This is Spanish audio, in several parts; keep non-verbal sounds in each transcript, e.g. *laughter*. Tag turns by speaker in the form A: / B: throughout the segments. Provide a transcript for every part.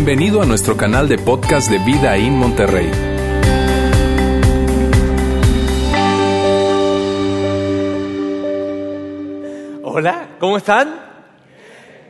A: Bienvenido a nuestro canal de podcast de Vida en Monterrey.
B: Hola, ¿cómo están?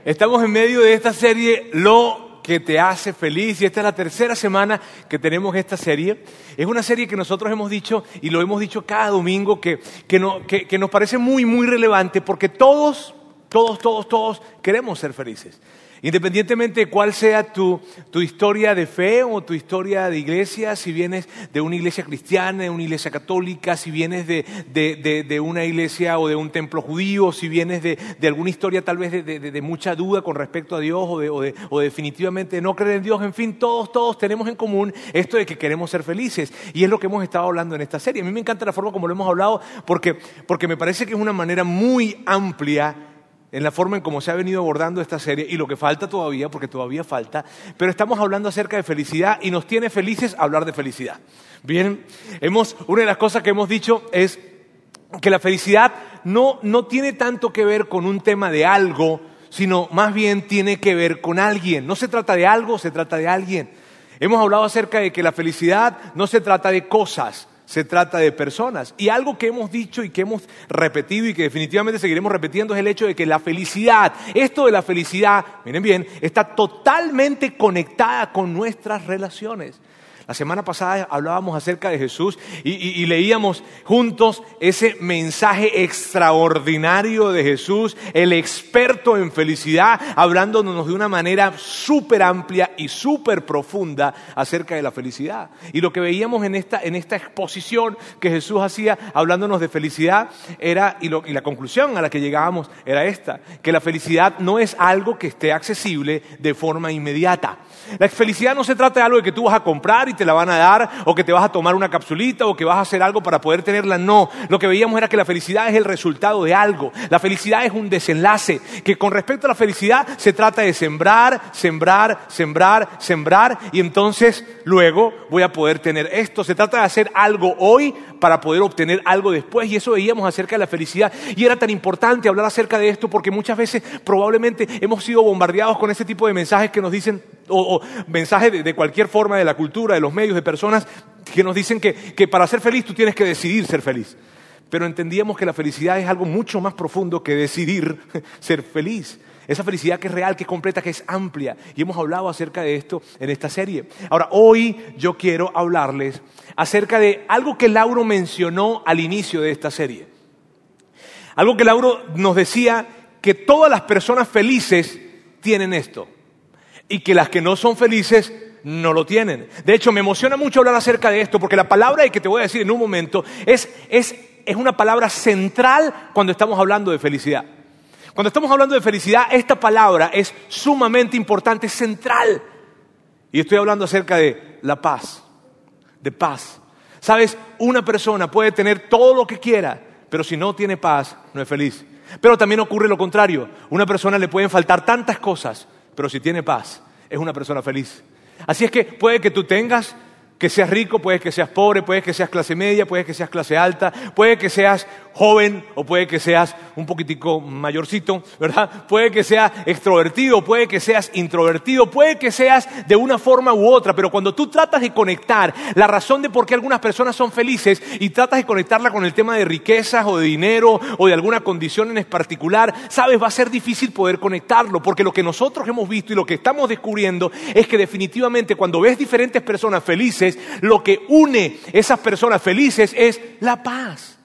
B: Estamos en medio de esta serie Lo que te hace feliz y esta es la tercera semana que tenemos esta serie. Es una serie que nosotros hemos dicho y lo hemos dicho cada domingo que, que nos parece muy, muy relevante porque todos, todos, todos, todos queremos ser felices. Independientemente de cuál sea tu, historia de fe o tu historia de iglesia, si vienes de una iglesia cristiana, de una iglesia católica, si vienes de, una iglesia o de un templo judío, si vienes de, alguna historia tal vez de, mucha duda con respecto a Dios o, o, o definitivamente no creer en Dios, en fin, todos, todos tenemos en común esto de que queremos ser felices. Y es lo que hemos estado hablando en esta serie. A mí me encanta la forma como lo hemos hablado porque, porque me parece que es una manera muy amplia en la forma en cómo se ha venido abordando esta serie y lo que falta todavía, porque todavía falta, pero estamos hablando acerca de felicidad y nos tiene felices hablar de felicidad. Bien, hemos, una de las cosas que hemos dicho es que la felicidad no, no tiene tanto que ver con un tema de algo, sino más bien tiene que ver con alguien. No se trata de algo, se trata de alguien. Hemos hablado acerca de que la felicidad no se trata de cosas, se trata de personas. Y algo que hemos dicho y que hemos repetido y que definitivamente seguiremos repitiendo es el hecho de que la felicidad, esto de la felicidad, miren bien, está totalmente conectada con nuestras relaciones. La semana pasada hablábamos acerca de Jesús y, leíamos juntos ese mensaje extraordinario de Jesús, el experto en felicidad, hablándonos de una manera súper amplia y súper profunda acerca de la felicidad. Y lo que veíamos en esta, en esta exposición que Jesús hacía hablándonos de felicidad era, y, y la conclusión a la que llegábamos era esta, que la felicidad no es algo que esté accesible de forma inmediata. La felicidad no se trata de algo que tú vas a comprar y te la van a dar, o que te vas a tomar una capsulita, o que vas a hacer algo para poder tenerla. No, lo que veíamos era que la felicidad es el resultado de algo. La felicidad es un desenlace, que con respecto a la felicidad se trata de sembrar, sembrar, sembrar, sembrar, y entonces luego voy a poder tener esto. Se trata de hacer algo hoy para poder obtener algo después, y eso veíamos acerca de la felicidad. Y era tan importante hablar acerca de esto porque muchas veces probablemente hemos sido bombardeados con ese tipo de mensajes que nos dicen, o, mensajes de, cualquier forma de la cultura, de los medios, de personas que nos dicen que, que para ser feliz tú tienes que decidir ser feliz. Pero entendíamos que la felicidad es algo mucho más profundo que decidir *laughs* ser feliz. Esa felicidad que es real, que es completa, que es amplia. Y hemos hablado acerca de esto en esta serie. Ahora, hoy yo quiero hablarles acerca de algo que Lauro mencionó al inicio de esta serie. Algo que Lauro nos decía que todas las personas felices tienen esto y que las que no son felices no lo tienen. De hecho, me emociona mucho hablar acerca de esto porque la palabra que te voy a decir en un momento es, es, es una palabra central cuando estamos hablando de felicidad. Cuando estamos hablando de felicidad, esta palabra es sumamente importante, central. Y estoy hablando acerca de la paz, de paz. Sabes, una persona puede tener todo lo que quiera, pero si no tiene paz, no es feliz. Pero también ocurre lo contrario. Una persona le pueden faltar tantas cosas, pero si tiene paz, es una persona feliz. Así es que puede que tú tengas que seas rico, puede que seas pobre, puede que seas clase media, puede que seas clase alta, puede que seas joven o puede que seas un poquitico mayorcito, ¿verdad? Puede que seas extrovertido, puede que seas introvertido, puede que seas de una forma u otra, pero cuando tú tratas de conectar la razón de por qué algunas personas son felices y tratas de conectarla con el tema de riquezas o de dinero o de alguna condición en particular, sabes, va a ser difícil poder conectarlo, porque lo que nosotros hemos visto y lo que estamos descubriendo es que definitivamente cuando ves diferentes personas felices, lo que une esas personas felices es la paz.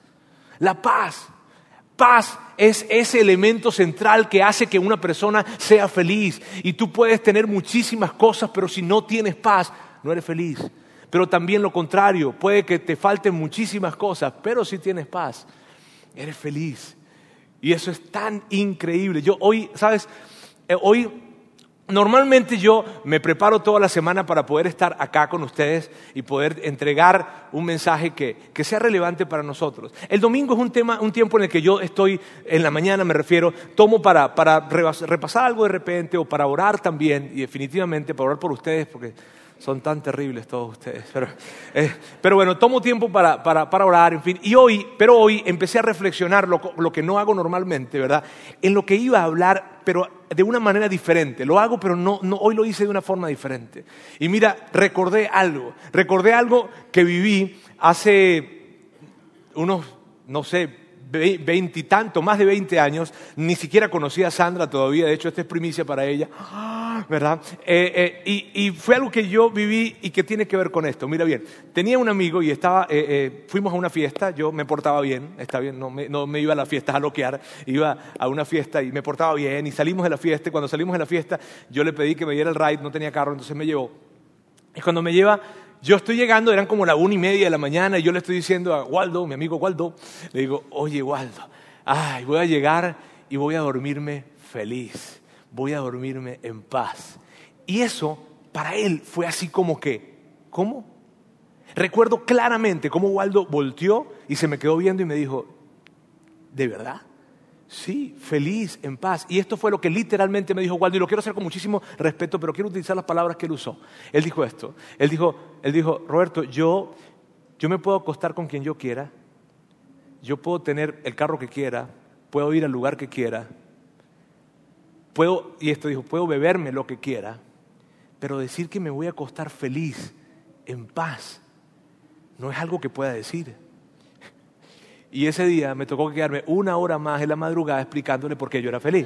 B: La paz. Paz es ese elemento central que hace que una persona sea feliz. Y tú puedes tener muchísimas cosas, pero si no tienes paz, no eres feliz. Pero también lo contrario, puede que te falten muchísimas cosas, pero si tienes paz, eres feliz. Y eso es tan increíble. Yo hoy, ¿sabes? Eh, hoy Normalmente yo me preparo toda la semana para poder estar acá con ustedes y poder entregar un mensaje que, sea relevante para nosotros. El domingo es un, tema, un tiempo en el que yo estoy, en la mañana me refiero, tomo para, para repasar algo de repente o para orar también y definitivamente para orar por ustedes porque Son tan terribles todos ustedes. Pero, eh, pero bueno, tomo tiempo para, para, para, orar, en fin. Y hoy, pero hoy empecé a reflexionar lo, lo, que no hago normalmente, ¿verdad? En lo que iba a hablar, pero de una manera diferente. Lo hago, pero no, no, hoy lo hice de una forma diferente. Y mira, recordé algo. Recordé algo que viví hace unos, no sé, veintitantos, más de veinte años, ni siquiera conocía a Sandra todavía, de hecho esta es primicia para ella, ¿verdad? Eh, eh, y, fue algo que yo viví y que tiene que ver con esto. Mira bien, tenía un amigo y estaba, eh, fuimos a una fiesta, yo me portaba bien, está bien, no me, iba a la fiesta a loquear, iba a una fiesta y me portaba bien y salimos de la fiesta y cuando salimos de la fiesta yo le pedí que me diera el ride, no tenía carro, entonces me llevó. Y cuando me lleva yo estoy llegando, eran como la una y media de la mañana, y yo le estoy diciendo a Waldo, mi amigo Waldo, le digo, oye Waldo, ay, voy a llegar y voy a dormirme feliz, voy a dormirme en paz. Y eso para él fue así como que, ¿cómo? Recuerdo claramente cómo Waldo volteó y se me quedó viendo y me dijo, ¿de verdad? Sí, feliz, en paz. Y esto fue lo que literalmente me dijo Waldo, y lo quiero hacer con muchísimo respeto, pero quiero utilizar las palabras que él usó. Él dijo esto, él dijo, él dijo Roberto, yo, yo me puedo acostar con quien yo quiera, yo puedo tener el carro que quiera, puedo ir al lugar que quiera, puedo, y esto dijo, puedo beberme lo que quiera, pero decir que me voy a acostar feliz, en paz, no es algo que pueda decir. Y ese día me tocó quedarme una hora más en la madrugada explicándole por qué yo era feliz.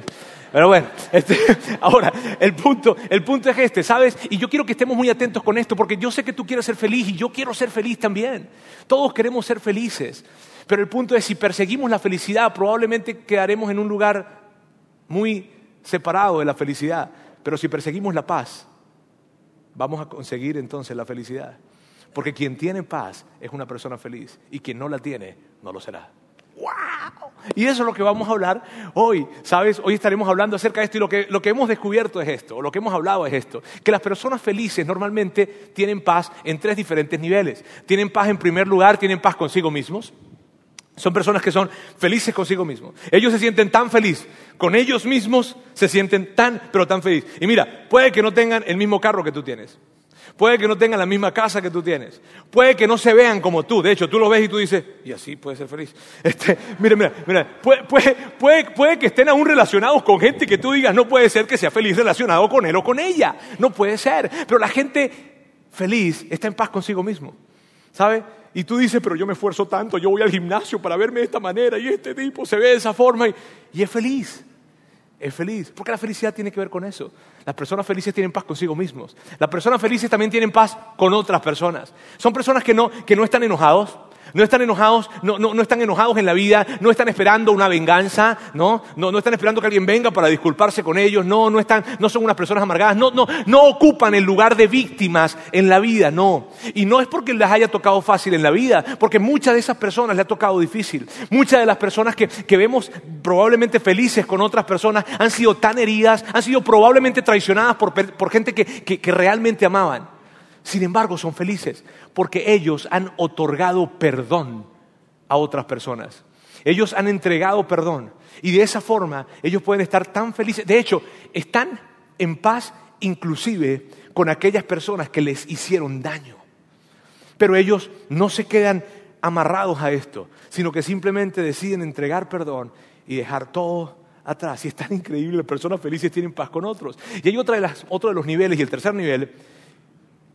B: Pero bueno, *laughs* este, ahora, el punto, el punto es este, ¿sabes? Y yo quiero que estemos muy atentos con esto, porque yo sé que tú quieres ser feliz y yo quiero ser feliz también. Todos queremos ser felices. Pero el punto es, si perseguimos la felicidad, probablemente quedaremos en un lugar muy separado de la felicidad. Pero si perseguimos la paz, vamos a conseguir entonces la felicidad. Porque quien tiene paz es una persona feliz y quien no la tiene no lo será. ¡Wow! Y eso es lo que vamos a hablar hoy, ¿sabes? Hoy estaremos hablando acerca de esto y lo que, lo que hemos descubierto es esto, lo que hemos hablado es esto, que las personas felices normalmente tienen paz en tres diferentes niveles. Tienen paz en primer lugar, tienen paz consigo mismos. Son personas que son felices consigo mismos. Ellos se sienten tan felices con ellos mismos, se sienten tan, pero tan felices. Y mira, puede que no tengan el mismo carro que tú tienes. Puede que no tengan la misma casa que tú tienes. Puede que no se vean como tú. De hecho, tú lo ves y tú dices, y así puede ser feliz. *laughs* Este, mira, mira, mira. Puede, puede, puede, que estén aún relacionados con gente que tú digas, no puede ser que sea feliz relacionado con él o con ella. No puede ser. Pero la gente feliz está en paz consigo mismo. ¿Sabe? Y tú dices, pero yo me esfuerzo tanto, yo voy al gimnasio para verme de esta manera y este tipo se ve de esa forma y es feliz es feliz. Porque la felicidad tiene que ver con eso. Las personas felices tienen paz consigo mismos. Las personas felices también tienen paz con otras personas. Son personas que no, que no están enojados, no están enojados, no, no, no, están enojados en la vida, no están esperando una venganza, ¿no? No, no están esperando que alguien venga para disculparse con ellos, no, no, están, no son unas personas amargadas, no, no, no ocupan el lugar de víctimas en la vida, no. Y no es porque les haya tocado fácil en la vida, porque muchas de esas personas les ha tocado difícil. Muchas de las personas que, que vemos probablemente felices con otras personas han sido tan heridas, han sido probablemente traicionadas por, por gente que, que realmente amaban. Sin embargo, son felices porque ellos han otorgado perdón a otras personas. Ellos han entregado perdón y de esa forma ellos pueden estar tan felices. De hecho, están en paz inclusive con aquellas personas que les hicieron daño. Pero ellos no se quedan amarrados a esto, sino que simplemente deciden entregar perdón y dejar todo atrás. Y es tan increíble, personas felices tienen paz con otros. Y hay otra de otro de los niveles, y el tercer nivel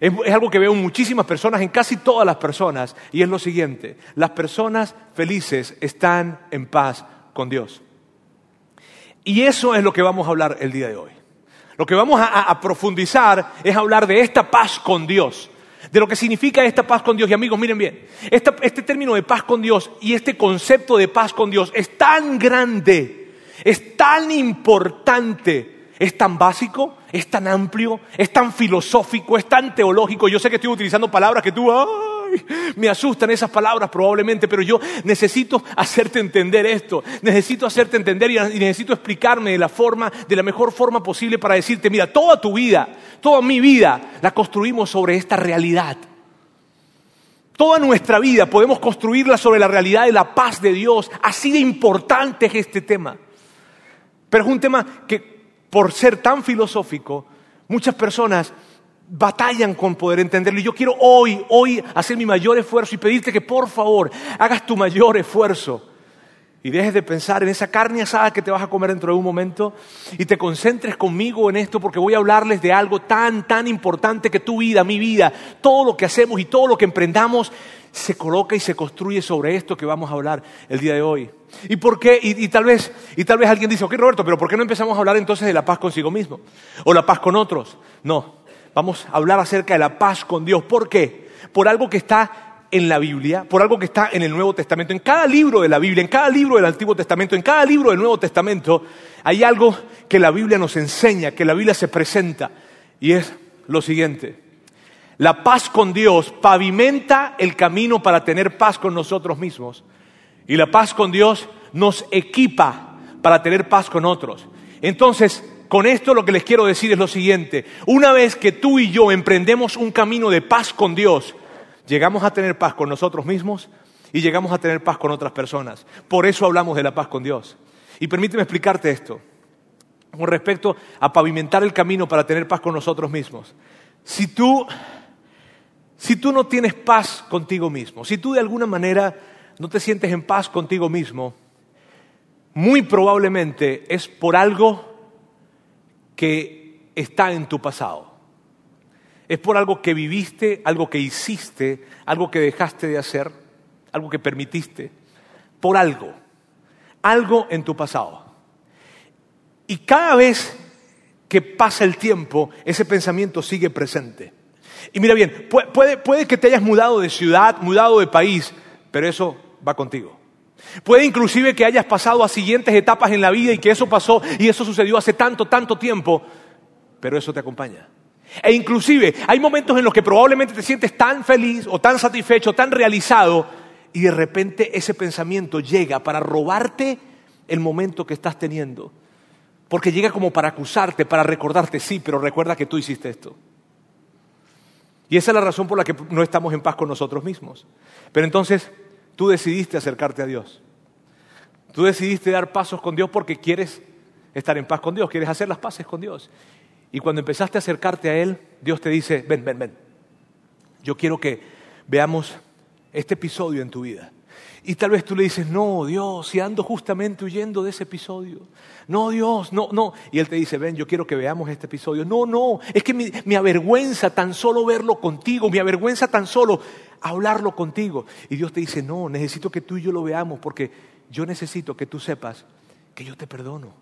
B: es, algo que veo en muchísimas personas, en casi todas las personas, y es lo siguiente, las personas felices están en paz con Dios. Y eso es lo que vamos a hablar el día de hoy. Lo que vamos a, profundizar es hablar de esta paz con Dios, de lo que significa esta paz con Dios. Y amigos, miren bien, este término de paz con Dios y este concepto de paz con Dios es tan grande, es tan importante es tan básico, es tan amplio, es tan filosófico, es tan teológico. Yo sé que estoy utilizando palabras que tú, ay, me asustan esas palabras probablemente, pero yo necesito hacerte entender esto, necesito hacerte entender y necesito explicarme de la forma, de la mejor forma posible para decirte, mira, toda tu vida, toda mi vida la construimos sobre esta realidad. Toda nuestra vida podemos construirla sobre la realidad de la paz de Dios. Así de importante es este tema. Pero es un tema que por ser tan filosófico, muchas personas batallan con poder entenderlo. Y yo quiero hoy, hoy hacer mi mayor esfuerzo y pedirte que por favor hagas tu mayor esfuerzo y dejes de pensar en esa carne asada que te vas a comer dentro de un momento y te concentres conmigo en esto porque voy a hablarles de algo tan, tan importante que tu vida, mi vida, todo lo que hacemos y todo lo que emprendamos se coloca y se construye sobre esto que vamos a hablar el día de hoy. ¿Y por qué? Y, tal, vez, y tal vez alguien dice, ok Roberto, pero ¿por qué no empezamos a hablar entonces de la paz consigo mismo? O la paz con otros. No, vamos a hablar acerca de la paz con Dios. ¿Por qué? Por algo que está en la Biblia, por algo que está en el Nuevo Testamento. En cada libro de la Biblia, en cada libro del Antiguo Testamento, en cada libro del Nuevo Testamento, hay algo que la Biblia nos enseña, que la Biblia se presenta. Y es lo siguiente. La paz con Dios pavimenta el camino para tener paz con nosotros mismos. Y la paz con Dios nos equipa para tener paz con otros. Entonces, con esto lo que les quiero decir es lo siguiente. Una vez que tú y yo emprendemos un camino de paz con Dios, llegamos a tener paz con nosotros mismos y llegamos a tener paz con otras personas. Por eso hablamos de la paz con Dios. Y permíteme explicarte esto con respecto a pavimentar el camino para tener paz con nosotros mismos. Si tú, si tú no tienes paz contigo mismo, si tú de alguna manera no te sientes en paz contigo mismo, muy probablemente es por algo que está en tu pasado. Es por algo que viviste, algo que hiciste, algo que dejaste de hacer, algo que permitiste, por algo, algo en tu pasado. Y cada vez que pasa el tiempo, ese pensamiento sigue presente. Y mira bien, puede, puede, que te hayas mudado de ciudad, mudado de país, pero eso va contigo. Puede inclusive que hayas pasado a siguientes etapas en la vida y que eso pasó y eso sucedió hace tanto, tanto tiempo, pero eso te acompaña. E inclusive hay momentos en los que probablemente te sientes tan feliz o tan satisfecho, tan realizado, y de repente ese pensamiento llega para robarte el momento que estás teniendo. Porque llega como para acusarte, para recordarte, sí, pero recuerda que tú hiciste esto. Y esa es la razón por la que no estamos en paz con nosotros mismos. Pero entonces, Tú decidiste acercarte a Dios. Tú decidiste dar pasos con Dios porque quieres estar en paz con Dios, quieres hacer las paces con Dios. Y cuando empezaste a acercarte a Él, Dios te dice, ven, ven, ven. Yo quiero que veamos este episodio en tu vida. Y tal vez tú le dices, no, Dios, si ando justamente huyendo de ese episodio. No, Dios, no, no. Y Él te dice, ven, yo quiero que veamos este episodio. No, no, es que me, avergüenza tan solo verlo contigo, me avergüenza tan solo hablarlo contigo. Y Dios te dice, no, necesito que tú y yo lo veamos porque yo necesito que tú sepas que yo te perdono.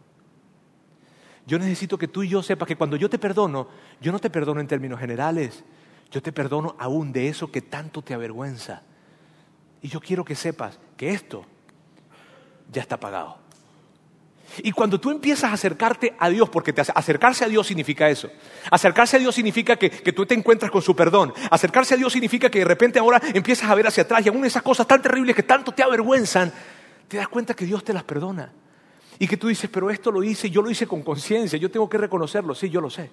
B: Yo necesito que tú y yo sepas que cuando yo te perdono, yo no te perdono en términos generales, yo te perdono aún de eso que tanto te avergüenza. Y yo quiero que sepas que esto ya está pagado. Y cuando tú empiezas a acercarte a Dios, porque acercarse a Dios significa eso. Acercarse a Dios significa que, tú te encuentras con su perdón. Acercarse a Dios significa que de repente ahora empiezas a ver hacia atrás y aún esas cosas tan terribles que tanto te avergüenzan, te das cuenta que Dios te las perdona. Y que tú dices, pero esto lo hice, yo lo hice con conciencia, yo tengo que reconocerlo, sí, yo lo sé.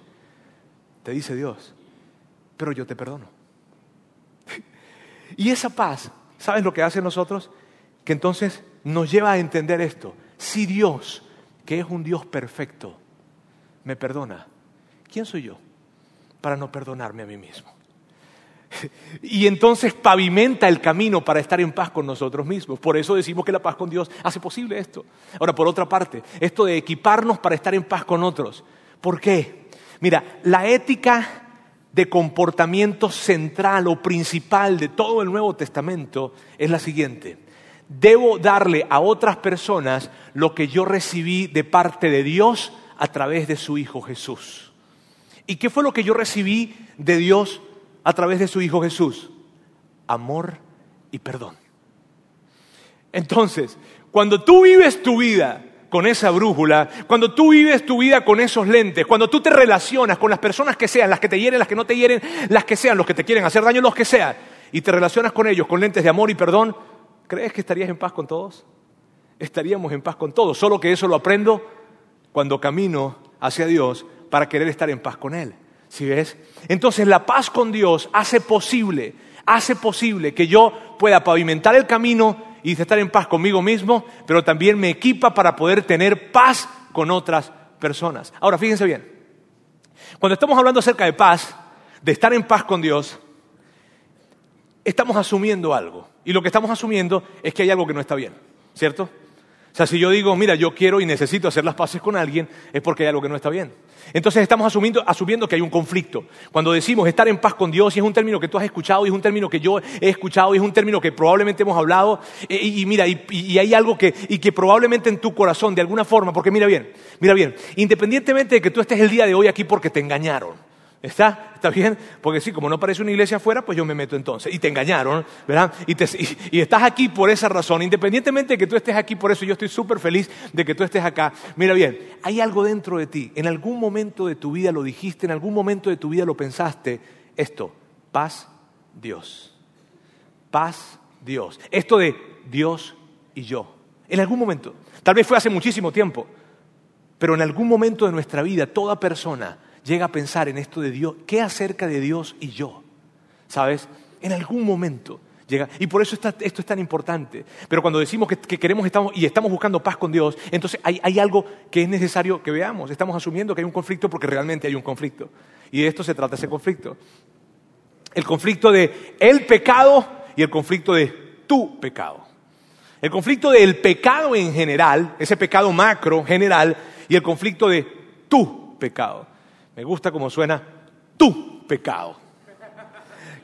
B: Te dice Dios, pero yo te perdono. *laughs* y esa paz, ¿sabes lo que hace nosotros? Que entonces nos lleva a entender esto. Si Dios que es un Dios perfecto, me perdona. ¿Quién soy yo para no perdonarme a mí mismo? *laughs* Y entonces pavimenta el camino para estar en paz con nosotros mismos. Por eso decimos que la paz con Dios hace posible esto. Ahora, por otra parte, esto de equiparnos para estar en paz con otros. ¿Por qué? Mira, la ética de comportamiento central o principal de todo el Nuevo Testamento es la siguiente debo darle a otras personas lo que yo recibí de parte de Dios a través de su Hijo Jesús. ¿Y qué fue lo que yo recibí de Dios a través de su Hijo Jesús? Amor y perdón. Entonces, cuando tú vives tu vida con esa brújula, cuando tú vives tu vida con esos lentes, cuando tú te relacionas con las personas que sean, las que te hieren, las que no te hieren, las que sean, los que te quieren hacer daño, los que sean, y te relacionas con ellos con lentes de amor y perdón, ¿Crees que estarías en paz con todos? Estaríamos en paz con todos, solo que eso lo aprendo cuando camino hacia Dios para querer estar en paz con Él. ¿Sí ves? Entonces la paz con Dios hace posible, hace posible que yo pueda pavimentar el camino y estar en paz conmigo mismo, pero también me equipa para poder tener paz con otras personas. Ahora, fíjense bien, cuando estamos hablando acerca de paz, de estar en paz con Dios, estamos asumiendo algo. Y lo que estamos asumiendo es que hay algo que no está bien, ¿cierto? Sea, si yo digo, mira, yo quiero y necesito hacer las paces con alguien, es porque hay algo que no está bien. Entonces estamos asumiendo, asumiendo que hay un conflicto. Cuando decimos estar en paz con Dios, y es un término que tú has escuchado, y es un término que yo he escuchado, y es un término que probablemente hemos hablado, y, mira, y, y, hay algo que, y que probablemente en tu corazón, de alguna forma, porque mira bien, mira bien, independientemente de que tú estés el día de hoy aquí porque te engañaron, ¿Está? ¿Está bien? Porque sí, como no parece una iglesia afuera, pues yo me meto entonces. Y te engañaron, ¿verdad? Y, estás aquí por esa razón. Independientemente de que tú estés aquí por eso, yo estoy súper feliz de que tú estés acá. Mira bien, hay algo dentro de ti. En algún momento de tu vida lo dijiste, en algún momento de tu vida lo pensaste. Esto, paz, Dios. Paz, Dios. Esto de Dios y yo. En algún momento. Tal vez fue hace muchísimo tiempo. Pero en algún momento de nuestra vida, toda persona llega a pensar en esto de Dios, ¿qué acerca de Dios y yo? ¿Sabes? En algún momento llega. Y por eso esto es tan importante. Pero cuando decimos que, queremos y estamos buscando paz con Dios, entonces hay, hay, algo que es necesario que veamos. Estamos asumiendo que hay un conflicto porque realmente hay un conflicto. Y de esto se trata ese conflicto. El conflicto de el pecado y el conflicto de tu pecado. El conflicto del pecado en general, ese pecado macro general, y el conflicto de tu pecado. Me gusta como suena tu pecado.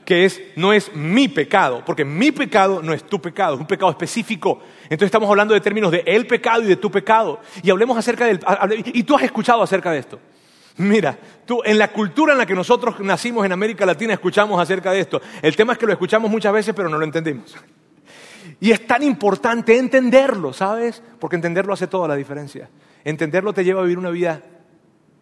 B: Que es, no es mi pecado, porque mi pecado no es tu pecado, es un pecado específico. Entonces estamos hablando de términos de el pecado y de tu pecado. Y hablemos acerca del... Y tú has escuchado acerca de esto. Mira, tú, en la cultura en la que nosotros nacimos en América Latina escuchamos acerca de esto. El tema es que lo escuchamos muchas veces, pero no lo entendemos. Y es tan importante entenderlo, ¿sabes? Porque entenderlo hace toda la diferencia. Entenderlo te lleva a vivir una vida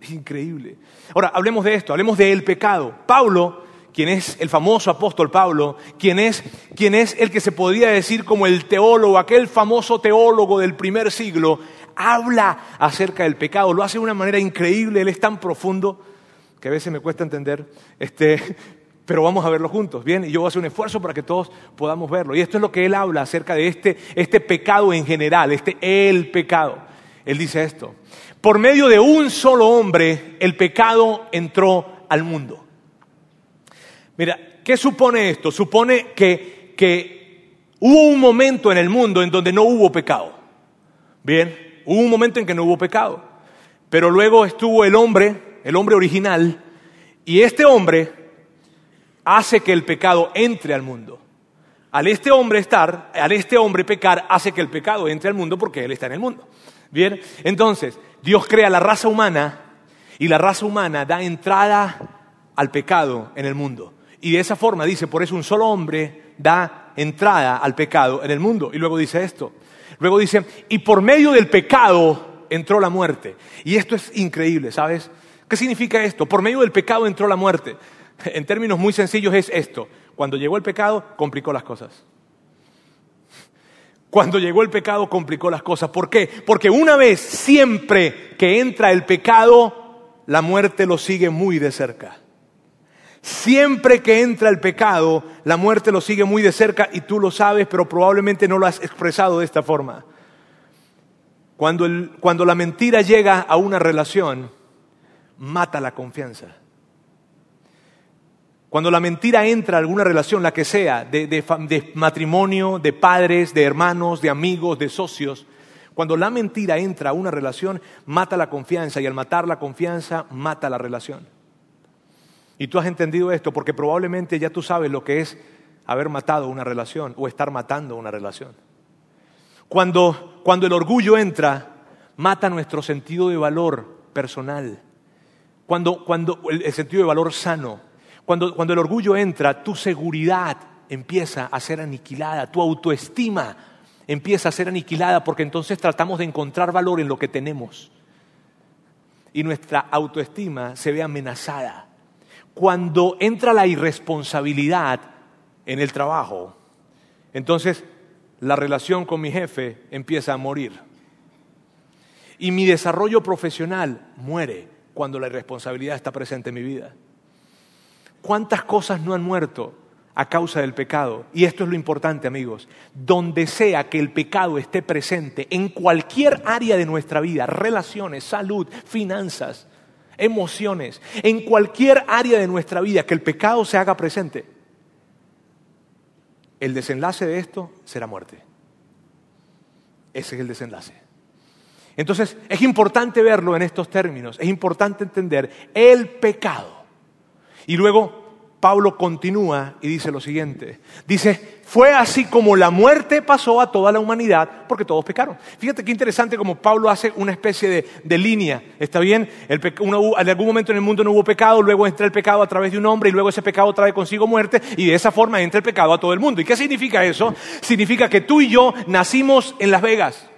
B: *laughs* increíble. Ahora, hablemos de esto, hablemos del pecado. Pablo, quien es el famoso apóstol Pablo, quien es, quien es el que se podría decir como el teólogo, aquel famoso teólogo del primer siglo, habla acerca del pecado, lo hace de una manera increíble, él es tan profundo que a veces me cuesta entender, este, *laughs* pero vamos a verlo juntos, ¿bien? Y yo voy a hacer un esfuerzo para que todos podamos verlo. Y esto es lo que él habla acerca de este, este pecado en general, este el pecado. Él dice esto, por medio de un solo hombre el pecado entró al mundo. Mira, ¿qué supone esto? Supone que, hubo un momento en el mundo en donde no hubo pecado. Bien, hubo un momento en que no hubo pecado. Pero luego estuvo el hombre, el hombre original, y este hombre hace que el pecado entre al mundo. Al este hombre estar, al este hombre pecar, hace que el pecado entre al mundo porque él está en el mundo. Bien, entonces, Dios crea la raza humana y la raza humana da entrada al pecado en el mundo. Y de esa forma dice, por eso un solo hombre da entrada al pecado en el mundo. Y luego dice esto. Luego dice, y por medio del pecado entró la muerte. Y esto es increíble, ¿sabes? ¿Qué significa esto? Por medio del pecado entró la muerte. En términos muy sencillos es esto. Cuando llegó el pecado, complicó las cosas. Cuando llegó el pecado complicó las cosas. ¿Por qué? Porque una vez siempre que entra el pecado, la muerte lo sigue muy de cerca. Siempre que entra el pecado, la muerte lo sigue muy de cerca y tú lo sabes, pero probablemente no lo has expresado de esta forma. Cuando, cuando la mentira llega a una relación, mata la confianza. Cuando la mentira entra a alguna relación, la que sea, de, matrimonio, de padres, de hermanos, de amigos, de socios, cuando la mentira entra a una relación, mata la confianza y al matar la confianza, mata la relación. Y tú has entendido esto porque probablemente ya tú sabes lo que es haber matado una relación o estar matando una relación. Cuando, cuando el orgullo entra, mata nuestro sentido de valor personal. Cuando, cuando el sentido de valor sano cuando, el orgullo entra, tu seguridad empieza a ser aniquilada, tu autoestima empieza a ser aniquilada porque entonces tratamos de encontrar valor en lo que tenemos. Y nuestra autoestima se ve amenazada. Cuando entra la irresponsabilidad en el trabajo, entonces la relación con mi jefe empieza a morir. Y mi desarrollo profesional muere cuando la irresponsabilidad está presente en mi vida. ¿Cuántas cosas no han muerto a causa del pecado? Y esto es lo importante, amigos. Donde sea que el pecado esté presente, en cualquier área de nuestra vida, relaciones, salud, finanzas, emociones, en cualquier área de nuestra vida que el pecado se haga presente, el desenlace de esto será muerte. Ese es el desenlace. Entonces, es importante verlo en estos términos, es importante entender el pecado. Y luego Pablo continúa y dice lo siguiente. Dice, fue así como la muerte pasó a toda la humanidad porque todos pecaron. Fíjate qué interesante como Pablo hace una especie de, línea. ¿Está bien? en algún momento en el mundo no hubo pecado, luego entra el pecado a través de un hombre y luego ese pecado trae consigo muerte y de esa forma entra el pecado a todo el mundo. ¿Y qué significa eso? Significa que tú y yo nacimos en Las Vegas.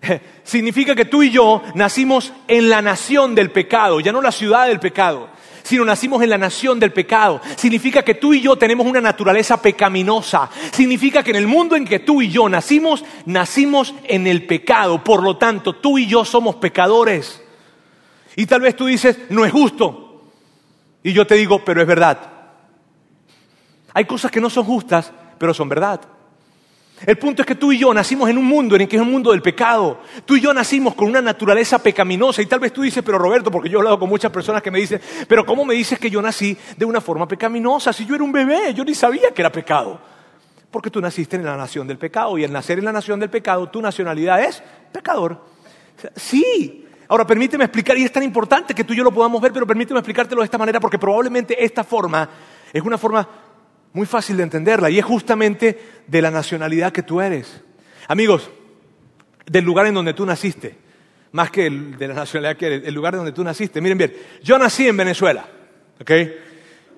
B: *laughs* Significa que tú y yo nacimos en la nación del pecado, ya no la ciudad del pecado, sino nacimos en la nación del pecado. Significa que tú y yo tenemos una naturaleza pecaminosa. Significa que en el mundo en que tú y yo nacimos, nacimos en el pecado. Por lo tanto, tú y yo somos pecadores. Y tal vez tú dices, no es justo. Y yo te digo, pero es verdad. Hay cosas que no son justas, pero son verdad. El punto es que tú y yo nacimos en un mundo en el que es un mundo del pecado. Tú y yo nacimos con una naturaleza pecaminosa. Y tal vez tú dices, pero Roberto, porque yo he hablado con muchas personas que me dicen, pero ¿cómo me dices que yo nací de una forma pecaminosa? Si yo era un bebé, yo ni sabía que era pecado. Porque tú naciste en la nación del pecado. Y al nacer en la nación del pecado, tu nacionalidad es pecador. Sí. Ahora, permíteme explicar, y es tan importante que tú y yo lo podamos ver, pero permíteme explicártelo de esta manera, porque probablemente esta forma es una forma muy fácil de entenderla y es justamente de la nacionalidad que tú eres. Amigos, del lugar en donde tú naciste, más que de la nacionalidad que eres, el lugar en donde tú naciste. Miren bien, yo nací en Venezuela, ¿ok?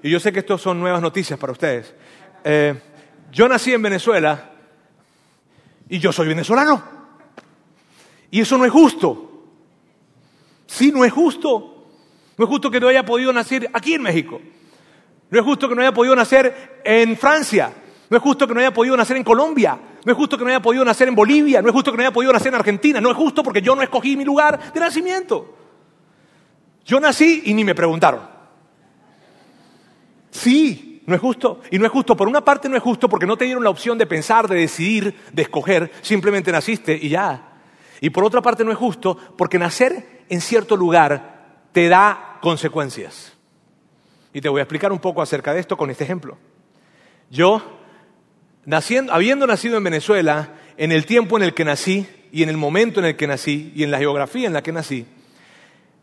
B: Y yo sé que esto son nuevas noticias para ustedes. Eh, yo nací en Venezuela y yo soy venezolano. Y eso no es justo. Sí, no es justo. No es justo que no haya podido nacer aquí en México. No es justo que no haya podido nacer en Francia. No es justo que no haya podido nacer en Colombia. No es justo que no haya podido nacer en Bolivia. No es justo que no haya podido nacer en Argentina. No es justo porque yo no escogí mi lugar de nacimiento. Yo nací y ni me preguntaron. Sí, no es justo. Y no es justo. Por una parte no es justo porque no te dieron la opción de pensar, de decidir, de escoger. Simplemente naciste y ya. Y por otra parte no es justo porque nacer en cierto lugar te da consecuencias. Y te voy a explicar un poco acerca de esto con este ejemplo. Yo, habiendo nacido en Venezuela, en el tiempo en el que nací y en el momento en el que nací y en la geografía en la que nací,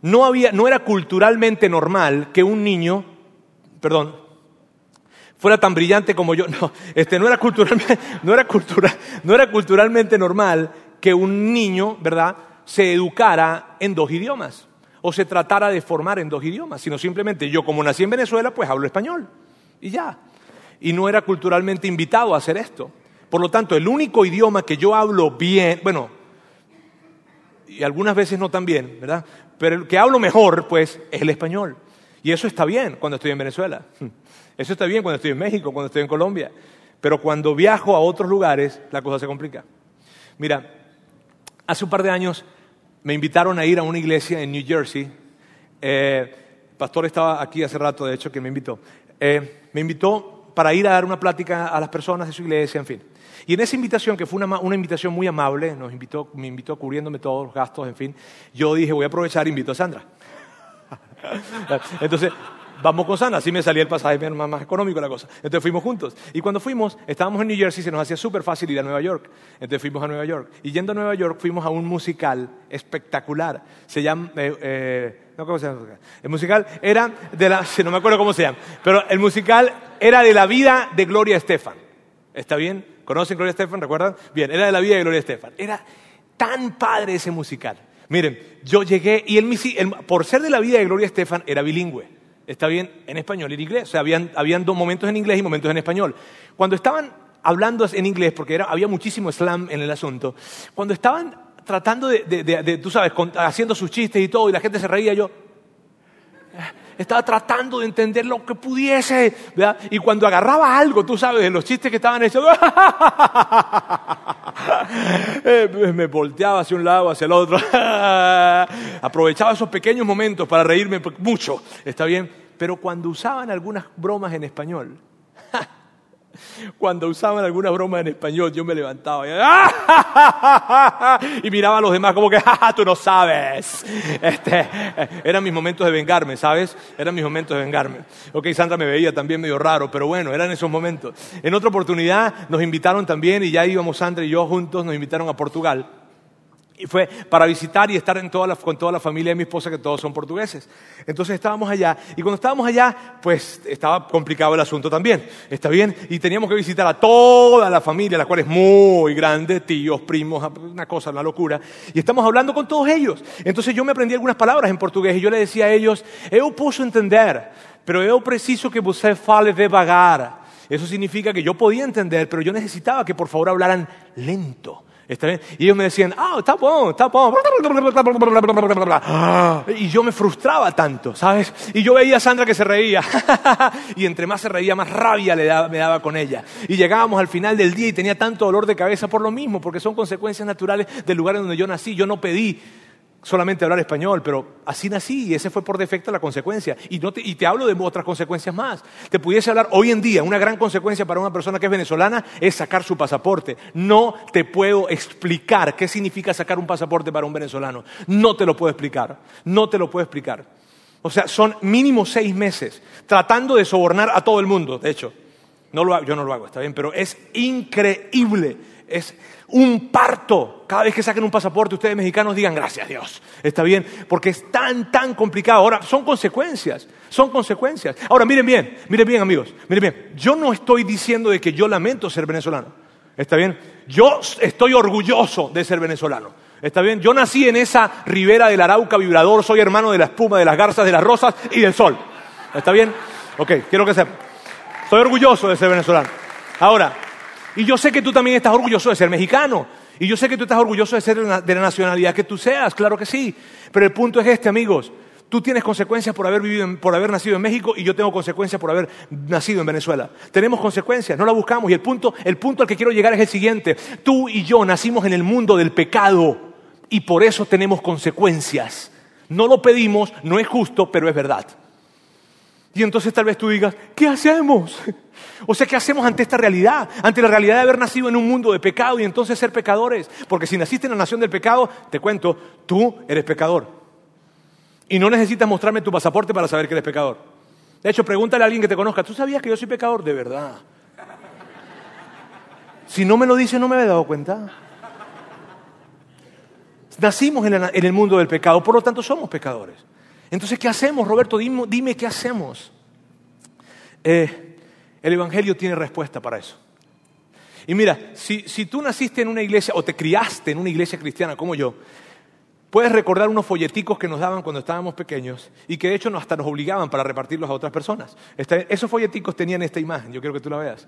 B: no, había, no era culturalmente normal que un niño, perdón, fuera tan brillante como yo. *laughs* No, este, no, era, culturalmente, no, era, no era culturalmente normal que un niño, ¿verdad?, se educara en dos idiomas o se tratara de formar en dos idiomas, sino simplemente yo como nací en Venezuela, pues hablo español y ya. Y no era culturalmente invitado a hacer esto. Por lo tanto, el único idioma que yo hablo bien, bueno, y algunas veces no tan bien, ¿verdad? Pero el que hablo mejor, pues, es el español. Y eso está bien cuando estoy en Venezuela. *laughs* Eso está bien cuando estoy en México, cuando estoy en Colombia. Pero cuando viajo a otros lugares, la cosa se complica. Mira, hace un par de años me invitaron a ir a una iglesia en New Jersey. Eh, el pastor estaba aquí hace rato, de hecho, que me invitó. Eh, me invitó para ir a dar una plática a las personas de su iglesia, en fin. Y en esa invitación, que fue una, una, invitación muy amable, nos invitó, me invitó cubriéndome todos los gastos, en fin, yo dije, voy a aprovechar, invito a Sandra. *laughs* Entonces, vamos con Sandra, así me salía el pasaje más, más económico la cosa. Entonces fuimos juntos. Y cuando fuimos, estábamos en New Jersey, se nos hacía súper fácil ir a Nueva York. Entonces fuimos a Nueva York. Y yendo a Nueva York fuimos a un musical espectacular. Se llama... Eh, eh, no, ¿cómo se llama? El musical era de la... *laughs* No me acuerdo cómo se llama. Pero el musical era de la vida de Gloria Estefan. ¿Está bien? ¿Conocen Gloria Estefan? ¿Recuerdan? Bien, era de la vida de Gloria Estefan. Era tan padre ese musical. Miren, yo llegué y él, por ser de la vida de Gloria Estefan, era bilingüe está bien en español y en inglés. O sea, habían, habían dos momentos en inglés y momentos en español. Cuando estaban hablando en inglés, porque había muchísimo slam en el asunto, cuando estaban tratando de, de, tú sabes, haciendo sus chistes y todo, y la gente se reía, yo estaba tratando de entender lo que pudiese, ¿verdad? Y cuando agarraba algo, tú sabes, de los chistes que estaban hechos, *laughs* eh, me volteaba hacia un lado, hacia el otro, *laughs* aprovechaba esos pequeños momentos para reírme mucho, ¿está bien? Pero cuando usaban algunas bromas en español, *laughs* Cuando usaban alguna broma en español, yo me levantaba y, *laughs* miraba a los demás como que, ¡Ja, tú no sabes. Este, eran mis momentos de vengarme, ¿sabes? Eran mis momentos de vengarme. Ok, Sandra me veía también medio raro, pero bueno, eran esos momentos. En otra oportunidad nos invitaron también, y ya íbamos Sandra y yo juntos, nos invitaron a Portugal. Y fue para visitar y estar en toda con toda la familia de mi esposa, que todos son portugueses. Entonces estábamos allá, y cuando estábamos allá, pues estaba complicado el asunto también, ¿está bien? Y teníamos que visitar a toda la familia, la cual es muy grande, tíos, primos, una cosa, una locura. Y estamos hablando con todos ellos. Entonces yo me aprendí algunas palabras en portugués, y yo le decía a ellos, yo puedo entender, pero yo preciso que usted fale devagar. Eso significa que yo podía entender, pero yo necesitaba que por favor hablaran lento. ¿Está bien? Y ellos me decían, ah, está bueno, está bueno. Y yo me frustraba tanto, ¿sabes? Y yo veía a Sandra que se reía. *laughs* y entre más se reía, más rabia le daba, me daba con ella. Y llegábamos al final del día y tenía tanto dolor de cabeza por lo mismo, porque son consecuencias naturales del lugar en donde yo nací. Yo no pedí solamente hablar español, pero así nací y ese fue por defecto la consecuencia. Y, te, hablo de otras consecuencias más. Te pudiese hablar hoy en día, una gran consecuencia para una persona que es venezolana es sacar su pasaporte. No te puedo explicar qué significa sacar un pasaporte para un venezolano. No te lo puedo explicar. No te lo puedo explicar. O sea, son mínimo seis meses tratando de sobornar a todo el mundo, de hecho. No lo yo no lo hago, está bien, pero es increíble. Es, un parto. Cada vez que saquen un pasaporte, ustedes mexicanos digan gracias Dios. Está bien, porque es tan, tan complicado. Ahora, son consecuencias, son consecuencias. Ahora, miren bien, miren bien amigos, miren bien. Yo no estoy diciendo de que yo lamento ser venezolano. ¿Está bien? Yo estoy orgulloso de ser venezolano. ¿Está bien? Yo nací en esa ribera del Arauca vibrador, soy hermano de la espuma, de las garzas, de las rosas y del sol. ¿Está bien? Ok, quiero que sepan. Soy orgulloso de ser venezolano. Ahora, y yo sé que tú también estás orgulloso de ser mexicano. Y yo sé que tú estás orgulloso de ser de la nacionalidad que tú seas, claro que sí. Pero el punto es este, amigos. Tú tienes consecuencias por haber, vivido por haber nacido en México y yo tengo consecuencias por haber nacido en Venezuela. Tenemos consecuencias, no las buscamos. Y el punto, el punto al que quiero llegar es el siguiente. Tú y yo nacimos en el mundo del pecado y por eso tenemos consecuencias. No lo pedimos, no es justo, pero es verdad. Y entonces tal vez tú digas, ¿qué hacemos? O sea, ¿qué hacemos ante esta realidad? Ante la realidad de haber nacido en un mundo de pecado y entonces ser pecadores. Porque si naciste en la nación del pecado, te cuento, tú eres pecador. Y no necesitas mostrarme tu pasaporte para saber que eres pecador. De hecho, pregúntale a alguien que te conozca, ¿tú sabías que yo soy pecador? De verdad. Si no me lo dice, no me había dado cuenta. Nacimos en, el mundo del pecado, por lo tanto somos pecadores. Entonces, ¿qué hacemos, Roberto? Dime, dime qué hacemos. Eh, el Evangelio tiene respuesta para eso. Y mira, si, tú naciste en una iglesia o te criaste en una iglesia cristiana como yo, puedes recordar unos folleticos que nos daban cuando estábamos pequeños y que de hecho hasta nos obligaban para repartirlos a otras personas. esos folleticos tenían esta imagen, yo quiero que tú la veas.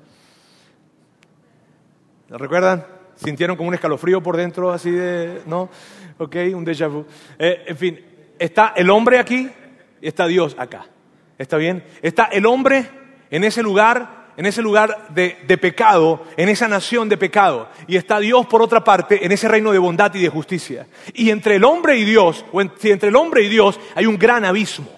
B: ¿La recuerdan? ¿Sintieron como un escalofrío por dentro así de... ¿No? Ok, un déjà vu. Eh, en fin, está el hombre aquí y está Dios acá. ¿Está bien? Está el hombre en ese lugar, en ese lugar de, pecado, en esa nación de pecado. Y está Dios, por otra parte, en ese reino de bondad y de justicia. Y entre el hombre y Dios, o entre el hombre y Dios, hay un gran abismo.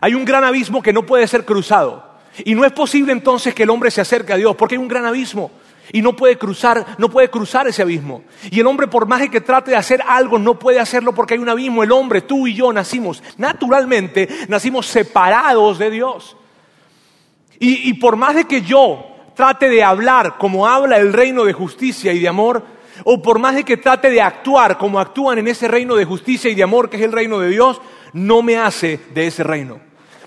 B: Hay un gran abismo que no puede ser cruzado. Y no es posible entonces que el hombre se acerque a Dios, porque hay un gran abismo. Y no puede cruzar, no puede cruzar ese abismo. Y el hombre, por más que trate de hacer algo, no puede hacerlo porque hay un abismo. El hombre, tú y yo nacimos, naturalmente, nacimos separados de Dios. Y, por más de que yo trate de hablar como habla el reino de justicia y de amor, o por más de que trate de actuar como actúan en ese reino de justicia y de amor que es el reino de Dios, no me hace de ese reino.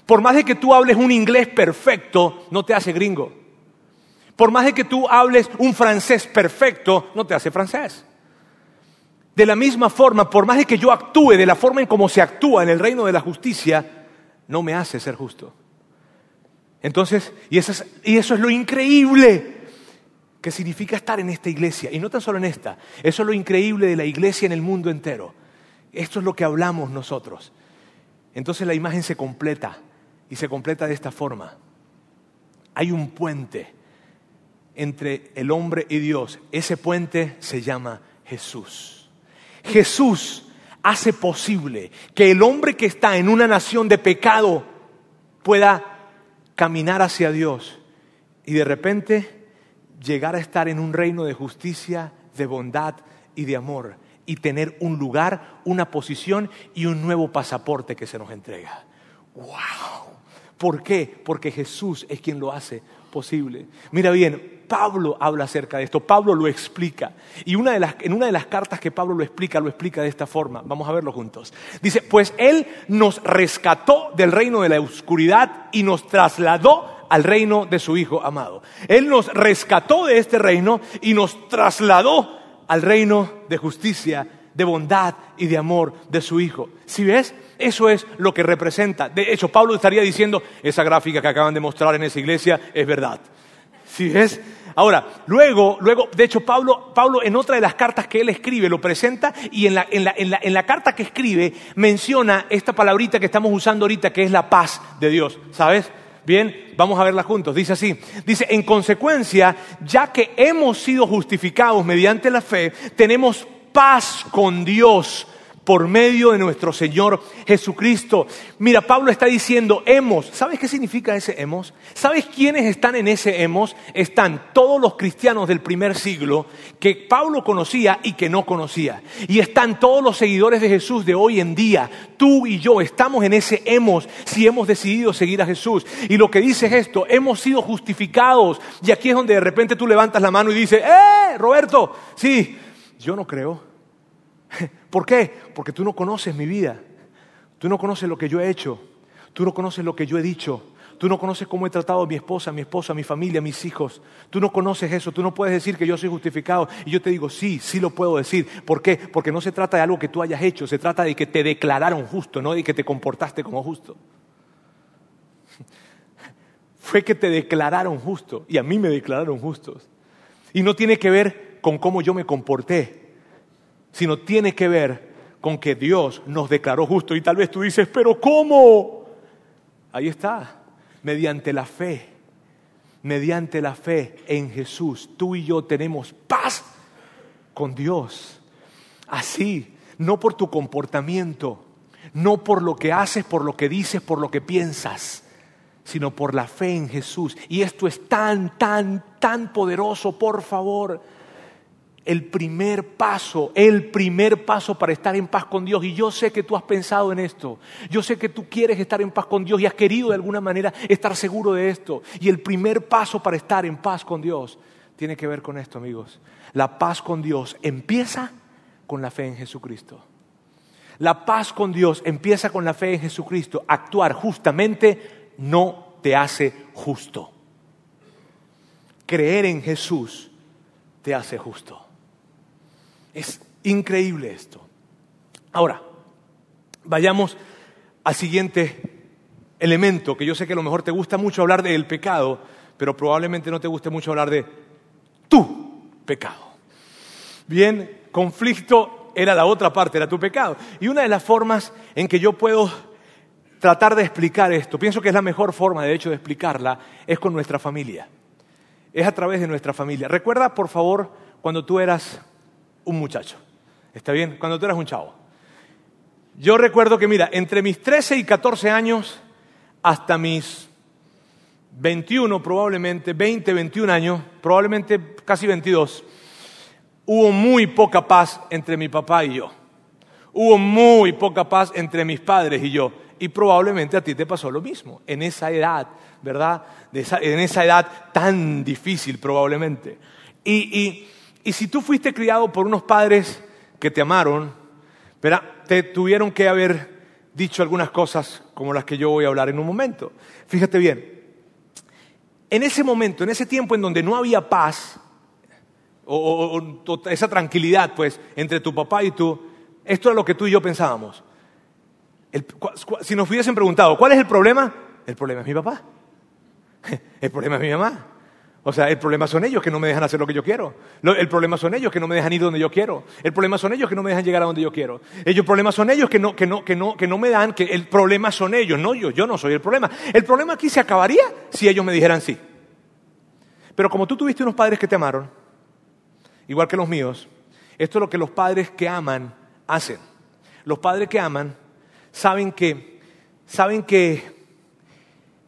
B: Por más de que tú hables un inglés perfecto, no te hace gringo. Por más de que tú hables un francés perfecto, no te hace francés. De la misma forma, por más de que yo actúe de la forma en como se actúa en el reino de la justicia, no me hace ser justo. Entonces, y eso, es, y eso es lo increíble que significa estar en esta iglesia. Y no tan solo en esta, eso es lo increíble de la iglesia en el mundo entero. Esto es lo que hablamos nosotros. Entonces la imagen se completa y se completa de esta forma. Hay un puente entre el hombre y Dios. Ese puente se llama Jesús. Jesús hace posible que el hombre que está en una nación de pecado pueda caminar hacia Dios y de repente llegar a estar en un reino de justicia, de bondad y de amor y tener un lugar, una posición y un nuevo pasaporte que se nos entrega. ¡Wow! ¿Por qué? Porque Jesús es quien lo hace posible. Mira bien, Pablo habla acerca de esto, Pablo lo explica. Y una de las, en una de las cartas que Pablo lo explica, lo explica de esta forma. Vamos a verlo juntos. Dice, pues Él nos rescató del reino de la oscuridad y nos trasladó al reino de su Hijo amado. Él nos rescató de este reino y nos trasladó al reino de justicia, de bondad y de amor de su Hijo. ¿Sí ves? Eso es lo que representa. De hecho, Pablo estaría diciendo, esa gráfica que acaban de mostrar en esa iglesia es verdad. ¿Sí ves? Ahora, luego, luego, de hecho, Pablo, Pablo en otra de las cartas que él escribe lo presenta y en la, en, la, en, la, en la carta que escribe menciona esta palabrita que estamos usando ahorita que es la paz de Dios. ¿Sabes? Bien, vamos a verla juntos. Dice así, dice, en consecuencia, ya que hemos sido justificados mediante la fe, tenemos paz con Dios por medio de nuestro Señor Jesucristo. Mira, Pablo está diciendo hemos. ¿Sabes qué significa ese hemos? ¿Sabes quiénes están en ese hemos? Están todos los cristianos del primer siglo que Pablo conocía y que no conocía. Y están todos los seguidores de Jesús de hoy en día. Tú y yo estamos en ese hemos si hemos decidido seguir a Jesús. Y lo que dice es esto, hemos sido justificados. Y aquí es donde de repente tú levantas la mano y dices, ¡eh, Roberto! Sí, yo no creo. *laughs* ¿Por qué? Porque tú no conoces mi vida. Tú no conoces lo que yo he hecho. Tú no conoces lo que yo he dicho. Tú no conoces cómo he tratado a mi esposa, a mi esposa, a mi familia, a mis hijos. Tú no conoces eso. Tú no puedes decir que yo soy justificado. Y yo te digo, sí, sí lo puedo decir. ¿Por qué? Porque no se trata de algo que tú hayas hecho. Se trata de que te declararon justo, no de que te comportaste como justo. *laughs* Fue que te declararon justo. Y a mí me declararon justos. Y no tiene que ver con cómo yo me comporté sino tiene que ver con que Dios nos declaró justo. Y tal vez tú dices, pero ¿cómo? Ahí está, mediante la fe, mediante la fe en Jesús, tú y yo tenemos paz con Dios. Así, no por tu comportamiento, no por lo que haces, por lo que dices, por lo que piensas, sino por la fe en Jesús. Y esto es tan, tan, tan poderoso, por favor el primer paso, el primer paso para estar en paz con Dios. Y yo sé que tú has pensado en esto. Yo sé que tú quieres estar en paz con Dios y has querido de alguna manera estar seguro de esto. Y el primer paso para estar en paz con Dios tiene que ver con esto, amigos. La paz con Dios empieza con la fe en Jesucristo. La paz con Dios empieza con la fe en Jesucristo. Actuar justamente no te hace justo. Creer en Jesús te hace justo. Es increíble esto. Ahora, vayamos al siguiente elemento, que yo sé que a lo mejor te gusta mucho hablar del pecado, pero probablemente no te guste mucho hablar de tu pecado. Bien, conflicto era la otra parte, era tu pecado. Y una de las formas en que yo puedo tratar de explicar esto, pienso que es la mejor forma de hecho de explicarla, es con nuestra familia. Es a través de nuestra familia. Recuerda, por favor, cuando tú eras un muchacho. ¿Está bien? Cuando tú eras un chavo. Yo recuerdo que, mira, entre mis 13 y 14 años hasta mis 21 probablemente, 20, 21 años, probablemente casi 22, hubo muy poca paz entre mi papá y yo. Hubo muy poca paz entre mis padres y yo. Y probablemente a ti te pasó lo mismo, en esa edad, ¿verdad? en esa edad tan difícil probablemente. y y si tú fuiste criado por unos padres que te amaron, te tuvieron que haber dicho algunas cosas como las que yo voy a hablar en un momento. Fíjate bien, en ese momento, en ese tiempo en donde no había paz, o, esa tranquilidad, pues, entre tu papá y tú, esto es lo que tú y yo pensábamos. si nos hubiesen preguntado, ¿cuál es el problema? El problema es mi papá. *laughs* El problema es mi mamá. O sea, el problema son ellos que no me dejan hacer lo que yo quiero. El problema son ellos que no me dejan ir donde yo quiero. El problema son ellos que no me dejan llegar a donde yo quiero. El problema son ellos que no, que no, que no, que no me dan, que el problema son ellos, no yo. Yo no soy el problema. El problema aquí se acabaría si ellos me dijeran sí. Pero como tú tuviste unos padres que te amaron, igual que los míos, esto es lo que los padres que aman hacen. Los padres que aman saben que, saben que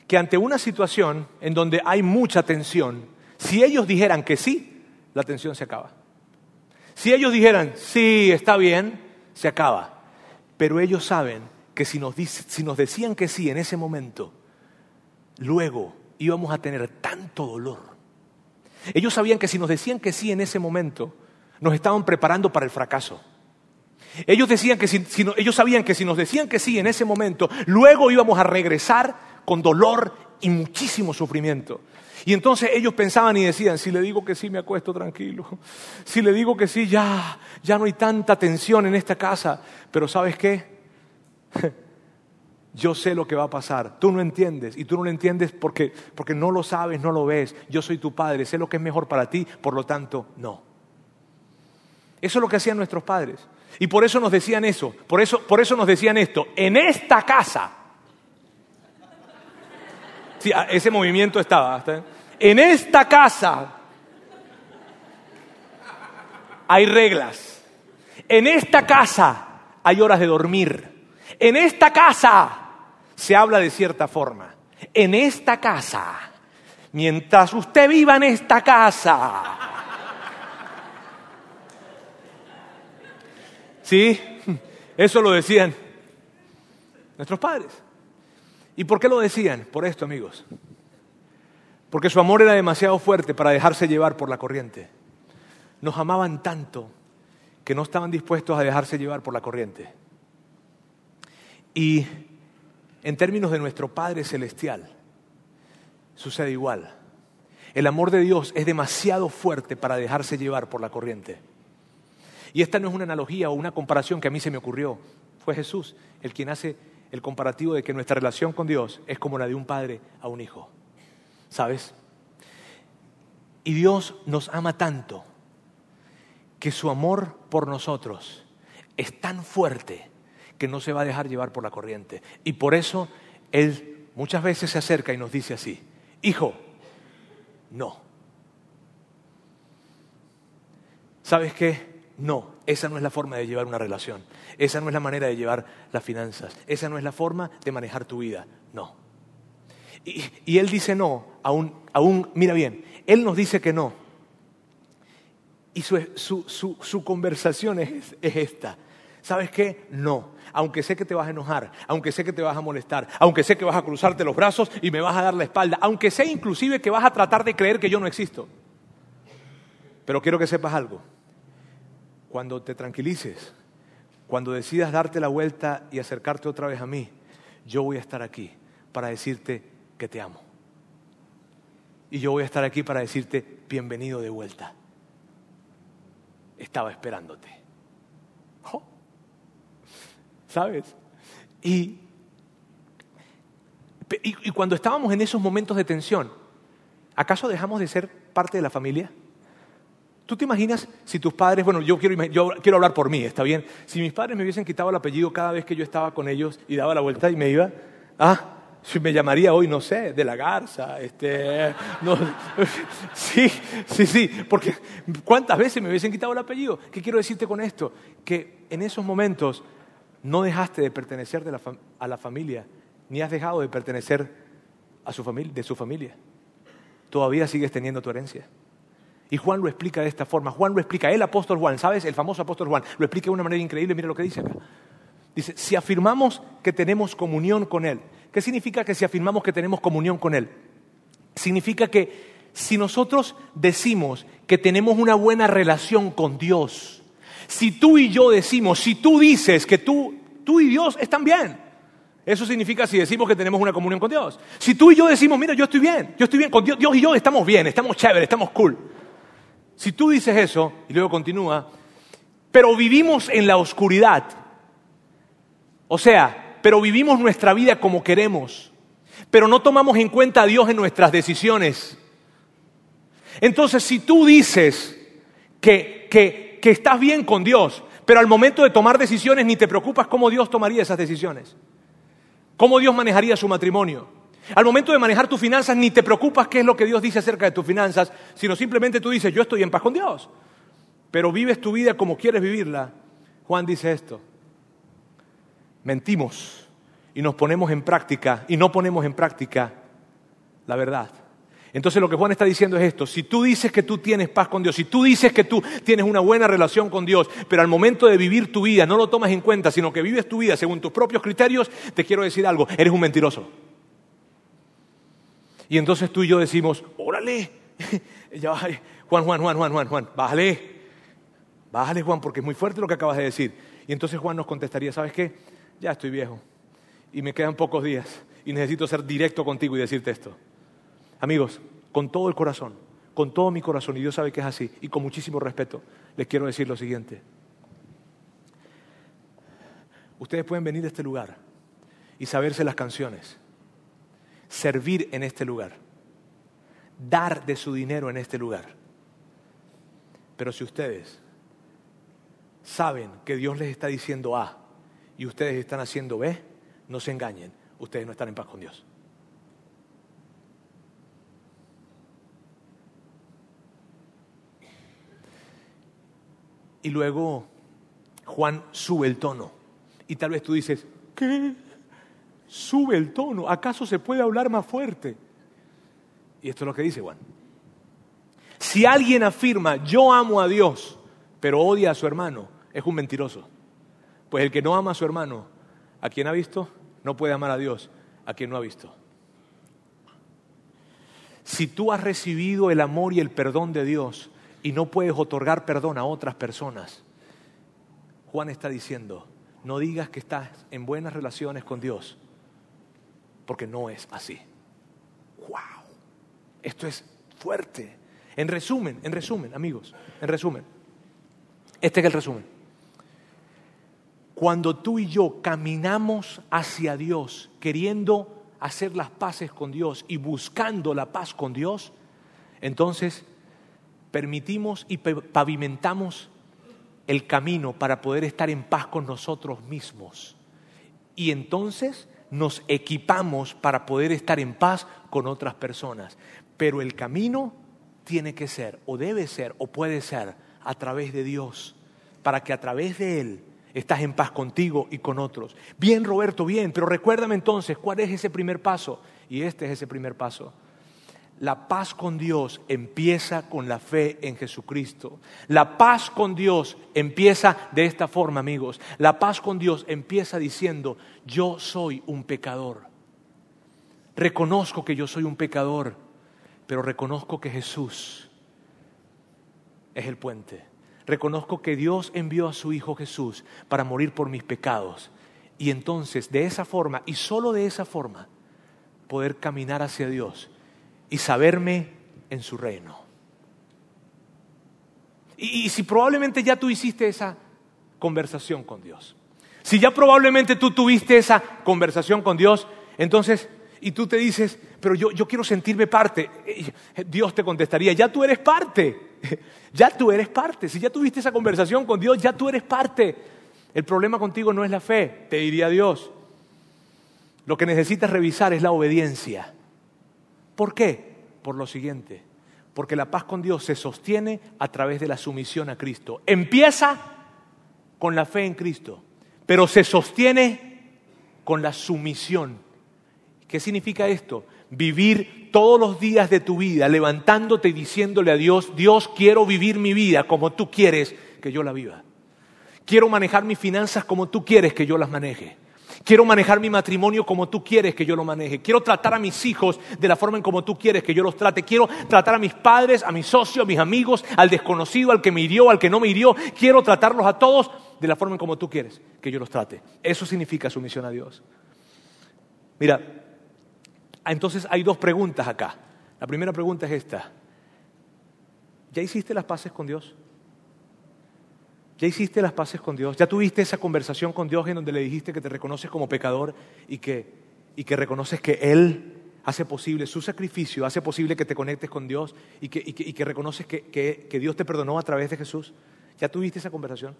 B: que ante una situación en donde hay mucha tensión, Si ellos dijeran que sí, la tensión se acaba. Si ellos dijeran, sí, está bien, se acaba. Pero ellos saben que si nos, si nos decían que sí en ese momento, luego íbamos a tener tanto dolor. Ellos sabían que si nos decían que sí en ese momento, nos estaban preparando para el fracaso. Ellos, decían que si, ellos sabían que si nos decían que sí en ese momento, luego íbamos a regresar con dolor y muchísimo sufrimiento. Y entonces ellos pensaban y decían, si le digo que sí, me acuesto tranquilo. *laughs* Si le digo que sí, ya, ya no hay tanta tensión en esta casa. Pero ¿sabes qué? *laughs* Yo sé lo que va a pasar. Tú no entiendes. Y tú no lo entiendes porque, porque no lo sabes, no lo ves. Yo soy tu padre, sé lo que es mejor para ti, por lo tanto, no. Eso es lo que hacían nuestros padres. Y por eso nos decían eso. Por eso, por eso nos decían esto. En esta casa. Sí, ese movimiento estaba. En esta casa hay reglas. En esta casa hay horas de dormir. En esta casa se habla de cierta forma. En esta casa, mientras usted viva en esta casa, ¿sí? Eso lo decían nuestros padres. ¿Y por qué lo decían? Por esto, amigos. Porque su amor era demasiado fuerte para dejarse llevar por la corriente. Nos amaban tanto que no estaban dispuestos a dejarse llevar por la corriente. Y en términos de nuestro Padre Celestial, sucede igual. El amor de Dios es demasiado fuerte para dejarse llevar por la corriente. Y esta no es una analogía o una comparación que a mí se me ocurrió. Fue Jesús el quien hace el comparativo de que nuestra relación con Dios es como la de un padre a un hijo. ¿Sabes? Y Dios nos ama tanto que su amor por nosotros es tan fuerte que no se va a dejar llevar por la corriente. Y por eso Él muchas veces se acerca y nos dice así, hijo, no. ¿Sabes qué? No, esa no es la forma de llevar una relación. Esa no es la manera de llevar las finanzas. Esa no es la forma de manejar tu vida. No. Y, Él dice no, aún, aún, mira bien, Él nos dice que no. Y su, conversación es esta. ¿Sabes qué? No aunque sé que te vas a enojar, aunque sé que te vas a molestar, aunque sé que vas a cruzarte los brazos y me vas a dar la espalda, aunque sé inclusive que vas a tratar de creer que yo no existo. Pero quiero que sepas algo. Cuando te tranquilices, cuando decidas darte la vuelta y acercarte otra vez a mí, yo voy a estar aquí para decirte que te amo. Y yo voy a estar aquí para decirte bienvenido de vuelta. Estaba esperándote. ¿sabes? Y, y, cuando estábamos en esos momentos de tensión, ¿acaso dejamos de ser parte de la familia? ¿Tú te imaginas si tus padres, bueno, yo quiero, yo quiero hablar por mí, ¿está bien? Si mis padres me hubiesen quitado el apellido cada vez que yo estaba con ellos y daba la vuelta y me iba, ah, me llamaría hoy, no sé, de la garza, este, sí, sí, sí, porque ¿cuántas veces me hubiesen quitado el apellido? ¿Qué quiero decirte con esto? Que en esos momentos no dejaste de pertenecer a la familia, ni has dejado de pertenecer a su familia, de su familia. Todavía sigues teniendo tu herencia. Y Juan lo explica de esta forma. Juan lo explica, el apóstol Juan, ¿sabes? El famoso apóstol Juan, lo explica de una manera increíble. Mira lo que dice acá. Dice, si afirmamos que tenemos comunión con Él, ¿qué significa que si afirmamos que tenemos comunión con Él? Significa que si nosotros decimos que tenemos una buena relación con Dios, si tú y yo decimos, si tú dices que tú, tú y Dios están bien, eso significa si decimos que tenemos una comunión con Dios. Si tú y yo decimos, mira, yo estoy bien, yo estoy bien, con Dios, Dios y yo estamos bien, estamos chéveres, estamos cool. Si tú dices eso, y luego continúa, pero vivimos en la oscuridad, o sea, pero vivimos nuestra vida como queremos, pero no tomamos en cuenta a Dios en nuestras decisiones. Entonces, si tú dices que, que, que estás bien con Dios, pero al momento de tomar decisiones ni te preocupas cómo Dios tomaría esas decisiones, cómo Dios manejaría su matrimonio. Al momento de manejar tus finanzas ni te preocupas qué es lo que Dios dice acerca de tus finanzas, sino simplemente tú dices, yo estoy en paz con Dios, pero vives tu vida como quieres vivirla. Juan dice esto, mentimos y nos ponemos en práctica y no ponemos en práctica la verdad. Entonces lo que Juan está diciendo es esto, si tú dices que tú tienes paz con Dios, si tú dices que tú tienes una buena relación con Dios, pero al momento de vivir tu vida no lo tomas en cuenta, sino que vives tu vida según tus propios criterios, te quiero decir algo, eres un mentiroso. Y entonces tú y yo decimos, órale, *laughs* Juan, Juan, Juan, Juan, Juan, Juan, bájale, bájale Juan, porque es muy fuerte lo que acabas de decir. Y entonces Juan nos contestaría, ¿sabes qué? Ya estoy viejo y me quedan pocos días y necesito ser directo contigo y decirte esto. Amigos, con todo el corazón, con todo mi corazón, y Dios sabe que es así, y con muchísimo respeto, les quiero decir lo siguiente. Ustedes pueden venir a este lugar y saberse las canciones, servir en este lugar, dar de su dinero en este lugar. Pero si ustedes saben que Dios les está diciendo A y ustedes están haciendo B, no se engañen, ustedes no están en paz con Dios. Y luego Juan sube el tono. Y tal vez tú dices, ¿qué? Sube el tono. ¿Acaso se puede hablar más fuerte? Y esto es lo que dice Juan. Si alguien afirma, yo amo a Dios, pero odia a su hermano, es un mentiroso. Pues el que no ama a su hermano, a quien ha visto, no puede amar a Dios, a quien no ha visto. Si tú has recibido el amor y el perdón de Dios, y no puedes otorgar perdón a otras personas. Juan está diciendo, no digas que estás en buenas relaciones con Dios, porque no es así. ¡Wow! Esto es fuerte. En resumen, en resumen, amigos, en resumen. Este es el resumen. Cuando tú y yo caminamos hacia Dios, queriendo hacer las paces con Dios y buscando la paz con Dios, entonces permitimos y pavimentamos el camino para poder estar en paz con nosotros mismos. Y entonces nos equipamos para poder estar en paz con otras personas. Pero el camino tiene que ser, o debe ser, o puede ser, a través de Dios, para que a través de Él estás en paz contigo y con otros. Bien, Roberto, bien, pero recuérdame entonces cuál es ese primer paso. Y este es ese primer paso. La paz con Dios empieza con la fe en Jesucristo. La paz con Dios empieza de esta forma, amigos. La paz con Dios empieza diciendo, yo soy un pecador. Reconozco que yo soy un pecador, pero reconozco que Jesús es el puente. Reconozco que Dios envió a su Hijo Jesús para morir por mis pecados. Y entonces, de esa forma, y solo de esa forma, poder caminar hacia Dios y saberme en su reino. Y, si probablemente ya tú hiciste esa conversación con Dios, si ya probablemente tú tuviste esa conversación con Dios, entonces, y tú te dices, pero yo, yo quiero sentirme parte, Dios te contestaría, ya tú eres parte, *laughs* ya tú eres parte, si ya tuviste esa conversación con Dios, ya tú eres parte. El problema contigo no es la fe, te diría Dios. Lo que necesitas revisar es la obediencia. ¿Por qué? Por lo siguiente, porque la paz con Dios se sostiene a través de la sumisión a Cristo. Empieza con la fe en Cristo, pero se sostiene con la sumisión. ¿Qué significa esto? Vivir todos los días de tu vida levantándote y diciéndole a Dios, Dios quiero vivir mi vida como tú quieres que yo la viva. Quiero manejar mis finanzas como tú quieres que yo las maneje. Quiero manejar mi matrimonio como tú quieres que yo lo maneje. Quiero tratar a mis hijos de la forma en como tú quieres que yo los trate. Quiero tratar a mis padres, a mis socios, a mis amigos, al desconocido, al que me hirió, al que no me hirió. Quiero tratarlos a todos de la forma en como tú quieres que yo los trate. Eso significa sumisión a Dios. Mira, entonces hay dos preguntas acá. La primera pregunta es esta. ¿Ya hiciste las paces con Dios? ¿Ya hiciste las paces con Dios? ¿Ya tuviste esa conversación con Dios en donde le dijiste que te reconoces como pecador y que, y que reconoces que Él hace posible su sacrificio, hace posible que te conectes con Dios y que, y que, reconoces que, que Dios te perdonó a través de Jesús? ¿Ya tuviste esa conversación?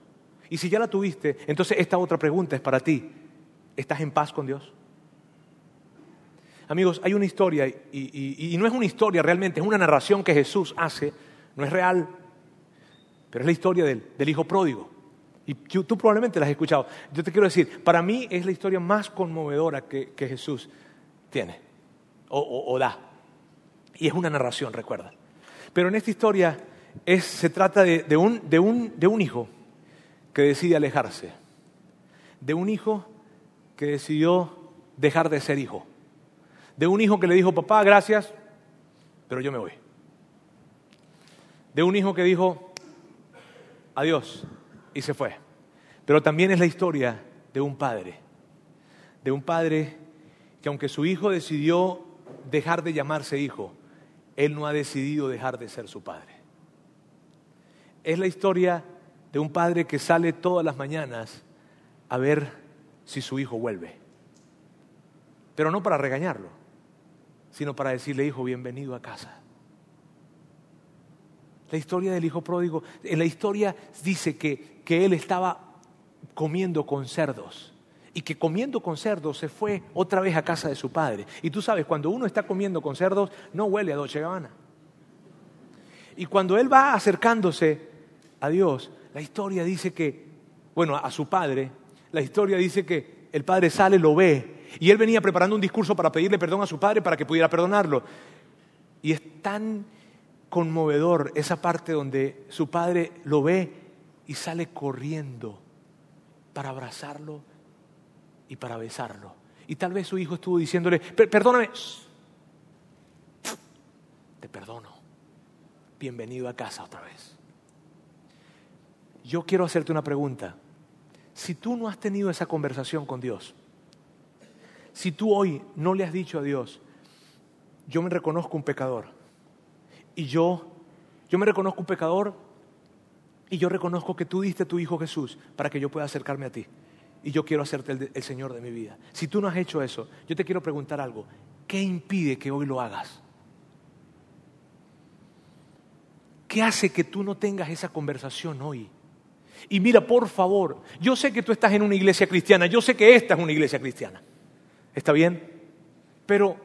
B: Y si ya la tuviste, entonces esta otra pregunta es para ti. ¿Estás en paz con Dios? Amigos, hay una historia, y, no es una historia realmente, es una narración que Jesús hace, no es real, pero es la historia del, hijo pródigo. Y tú, probablemente la has escuchado. Yo te quiero decir, para mí es la historia más conmovedora que, Jesús tiene o, da. Y es una narración, recuerda. Pero en esta historia se trata de un hijo que decide alejarse, de un hijo que decidió dejar de ser hijo, de un hijo que le dijo, papá, gracias, pero yo me voy, de un hijo que dijo, adiós, y se fue. Pero también es la historia de un padre, de un padre que aunque su hijo decidió dejar de llamarse hijo, él no ha decidido dejar de ser su padre. Es la historia de un padre que sale todas las mañanas a ver si su hijo vuelve. Pero no para regañarlo, sino para decirle, hijo, bienvenido a casa. La historia del hijo pródigo, en la historia dice que, que él estaba comiendo con cerdos y que comiendo con cerdos se fue otra vez a casa de su padre. Y tú sabes, cuando uno está comiendo con cerdos, no huele a Dolce Gabbana. Y cuando él va acercándose a Dios, la historia dice que, bueno, a su padre, la historia dice que el padre sale, lo ve, y él venía preparando un discurso para pedirle perdón a su padre para que pudiera perdonarlo. Y es tan conmovedor esa parte donde su padre lo ve y sale corriendo para abrazarlo y para besarlo. Y tal vez su hijo estuvo diciéndole, perdóname, te perdono, bienvenido a casa otra vez. Yo quiero hacerte una pregunta. Si tú no has tenido esa conversación con Dios, si tú hoy no le has dicho a Dios, yo me reconozco un pecador, y yo, yo me reconozco un pecador, y yo reconozco que tú diste a tu Hijo Jesús para que yo pueda acercarme a ti y yo quiero hacerte el, Señor de mi vida. Si tú no has hecho eso, yo te quiero preguntar algo. ¿Qué impide que hoy lo hagas? ¿Qué hace que tú no tengas esa conversación hoy? Y mira, por favor, yo sé que tú estás en una iglesia cristiana, yo sé que esta es una iglesia cristiana. ¿Está bien? Pero,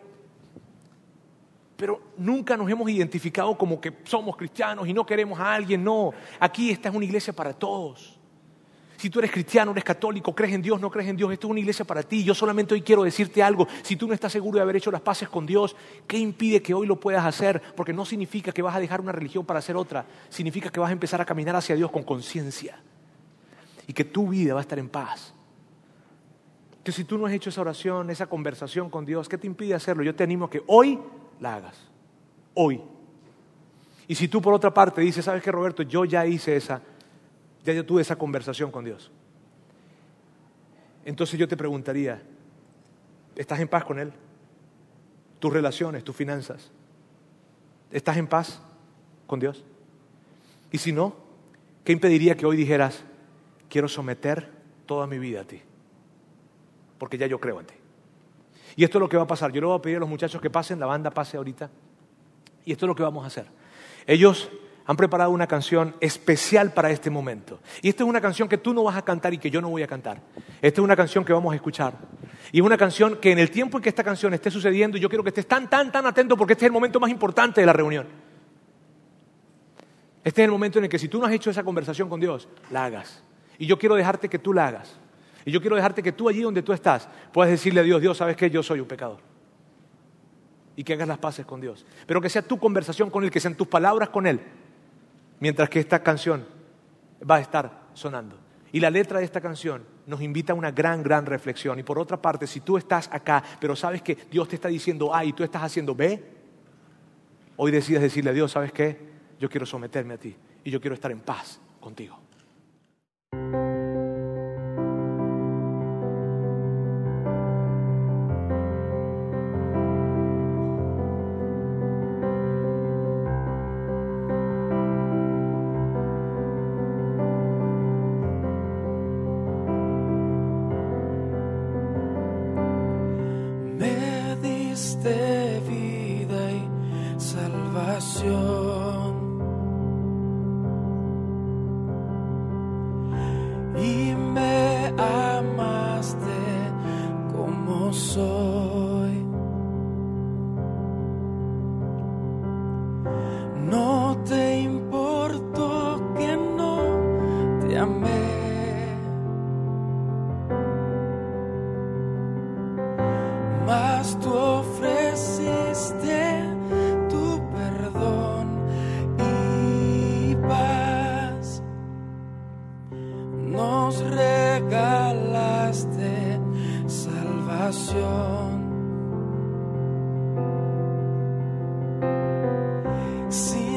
B: pero nunca nos hemos identificado como que somos cristianos y no queremos a alguien. No, aquí esta es una iglesia para todos. Si tú eres cristiano, eres católico, crees en Dios, no crees en Dios, esto es una iglesia para ti. Yo solamente hoy quiero decirte algo. Si tú no estás seguro de haber hecho las paces con Dios, ¿qué impide que hoy lo puedas hacer? Porque no significa que vas a dejar una religión para hacer otra. Significa que vas a empezar a caminar hacia Dios con conciencia. Y que tu vida va a estar en paz. Si tú no has hecho esa oración, esa conversación con Dios, ¿qué te impide hacerlo? Yo te animo a que hoy la hagas. Hoy. Y si tú por otra parte dices, ¿sabes qué, Roberto? Yo ya hice esa ya yo tuve esa conversación con Dios. Entonces yo te preguntaría, ¿estás en paz con Él? Tus relaciones, tus finanzas. ¿Estás en paz con Dios? Y si no, ¿qué impediría que hoy dijeras, quiero someter toda mi vida a ti? Porque ya yo creo en ti. Y esto es lo que va a pasar. Yo le voy a pedir a los muchachos que pasen, la banda pase ahorita. Y esto es lo que vamos a hacer. Ellos han preparado una canción especial para este momento. Y esta es una canción que tú no vas a cantar y que yo no voy a cantar. Esta es una canción que vamos a escuchar. Y es una canción que en el tiempo en que esta canción esté sucediendo, yo quiero que estés tan, tan, tan atento porque este es el momento más importante de la reunión. Este es el momento en el que si tú no has hecho esa conversación con Dios, la hagas. Y yo quiero dejarte que tú la hagas. Y yo quiero dejarte que tú allí donde tú estás puedas decirle a Dios, Dios, ¿sabes qué? Yo soy un pecador. Y que hagas las paces con Dios. Pero que sea tu conversación con Él, que sean tus palabras con Él mientras que esta canción va a estar sonando. Y la letra de esta canción nos invita a una gran, gran reflexión. Y por otra parte, si tú estás acá, pero sabes que Dios te está diciendo A y tú estás haciendo B, hoy decides decirle a Dios, ¿sabes qué? Yo quiero someterme a ti y yo quiero estar en paz contigo.
C: Sin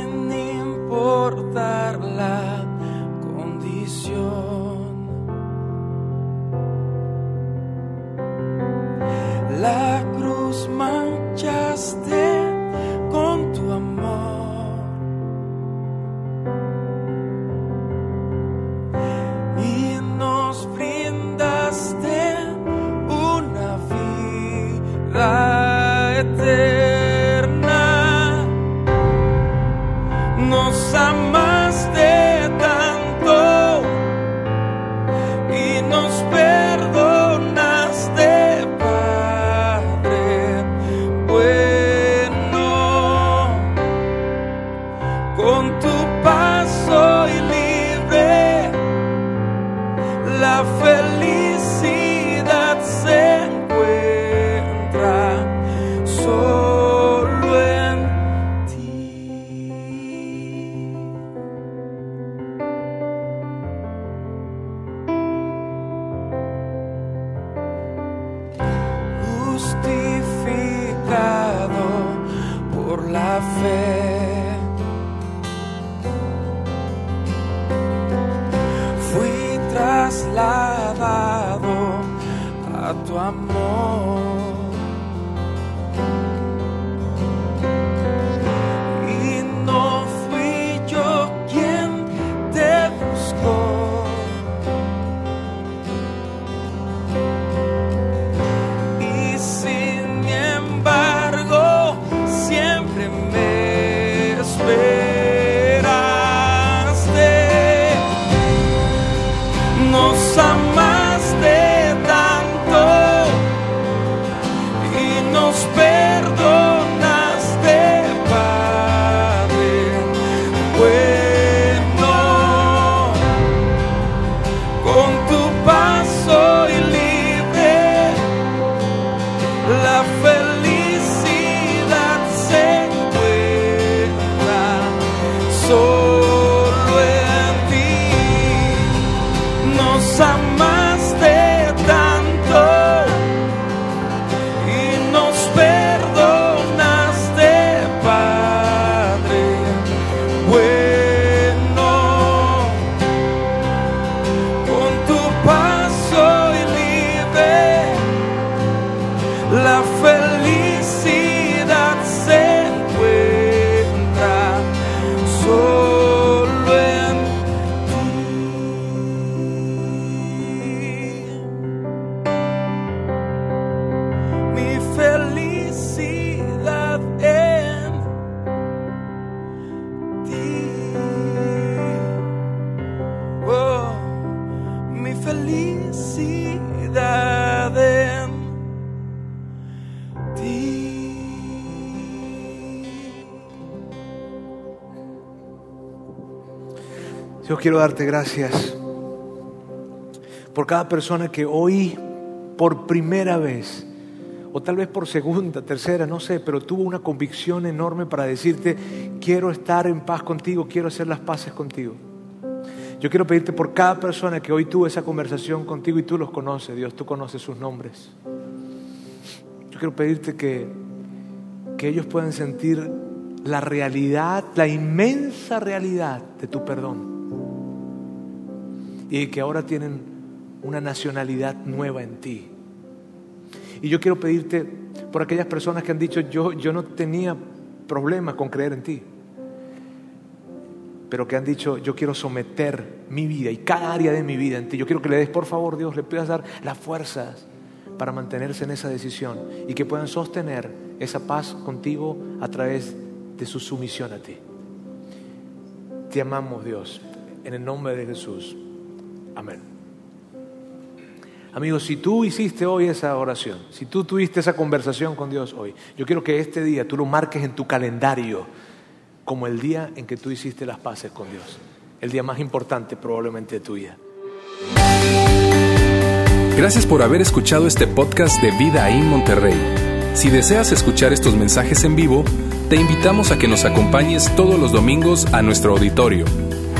B: darte gracias por cada persona que hoy, por primera vez, o tal vez por segunda, tercera, no sé, pero tuvo una convicción enorme para decirte, quiero estar en paz contigo, quiero hacer las paces contigo. Yo quiero pedirte por cada persona que hoy tuvo esa conversación contigo y tú los conoces, Dios, tú conoces sus nombres. Yo quiero pedirte que, que ellos puedan sentir la realidad, la inmensa realidad de tu perdón y que ahora tienen una nacionalidad nueva en ti. Y yo quiero pedirte por aquellas personas que han dicho, yo, yo no tenía problema con creer en ti, pero que han dicho, yo quiero someter mi vida y cada área de mi vida en ti. Yo quiero que le des, por favor, Dios, le puedas dar las fuerzas para mantenerse en esa decisión y que puedan sostener esa paz contigo a través de su sumisión a ti. Te amamos, Dios, en el nombre de Jesús. Amén. Amigos, si tú hiciste hoy esa oración, si tú tuviste esa conversación con Dios hoy, yo quiero que este día tú lo marques en tu calendario como el día en que tú hiciste las paces con Dios. El día más importante probablemente de tu vida.
A: Gracias por haber escuchado este podcast de Vida en Monterrey. Si deseas escuchar estos mensajes en vivo, te invitamos a que nos acompañes todos los domingos a nuestro auditorio.